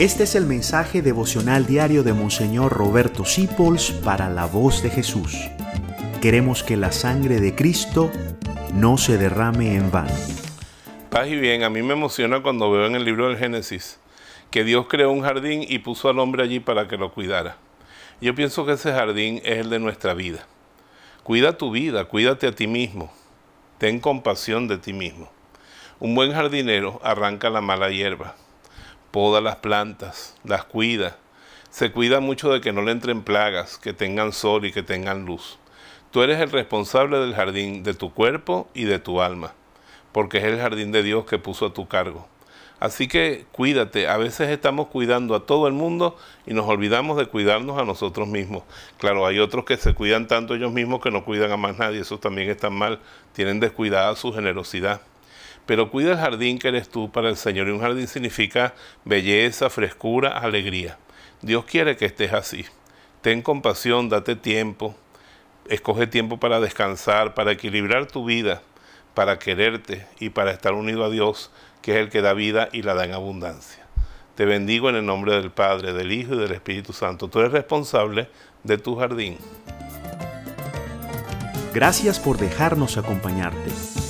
Este es el mensaje devocional diario de Monseñor Roberto Sipols para la voz de Jesús. Queremos que la sangre de Cristo no se derrame en vano. Paz y bien, a mí me emociona cuando veo en el libro del Génesis que Dios creó un jardín y puso al hombre allí para que lo cuidara. Yo pienso que ese jardín es el de nuestra vida. Cuida tu vida, cuídate a ti mismo. Ten compasión de ti mismo. Un buen jardinero arranca la mala hierba, poda las plantas, las cuida. Se cuida mucho de que no le entren plagas, que tengan sol y que tengan luz. Tú eres el responsable del jardín de tu cuerpo y de tu alma, porque es el jardín de Dios que puso a tu cargo. Así que cuídate, a veces estamos cuidando a todo el mundo y nos olvidamos de cuidarnos a nosotros mismos. Claro, hay otros que se cuidan tanto ellos mismos que no cuidan a más nadie, eso también está mal, tienen descuidada su generosidad pero cuida el jardín que eres tú para el Señor. Y un jardín significa belleza, frescura, alegría. Dios quiere que estés así. Ten compasión, date tiempo, escoge tiempo para descansar, para equilibrar tu vida, para quererte y para estar unido a Dios, que es el que da vida y la da en abundancia. Te bendigo en el nombre del Padre, del Hijo y del Espíritu Santo. Tú eres responsable de tu jardín. Gracias por dejarnos acompañarte.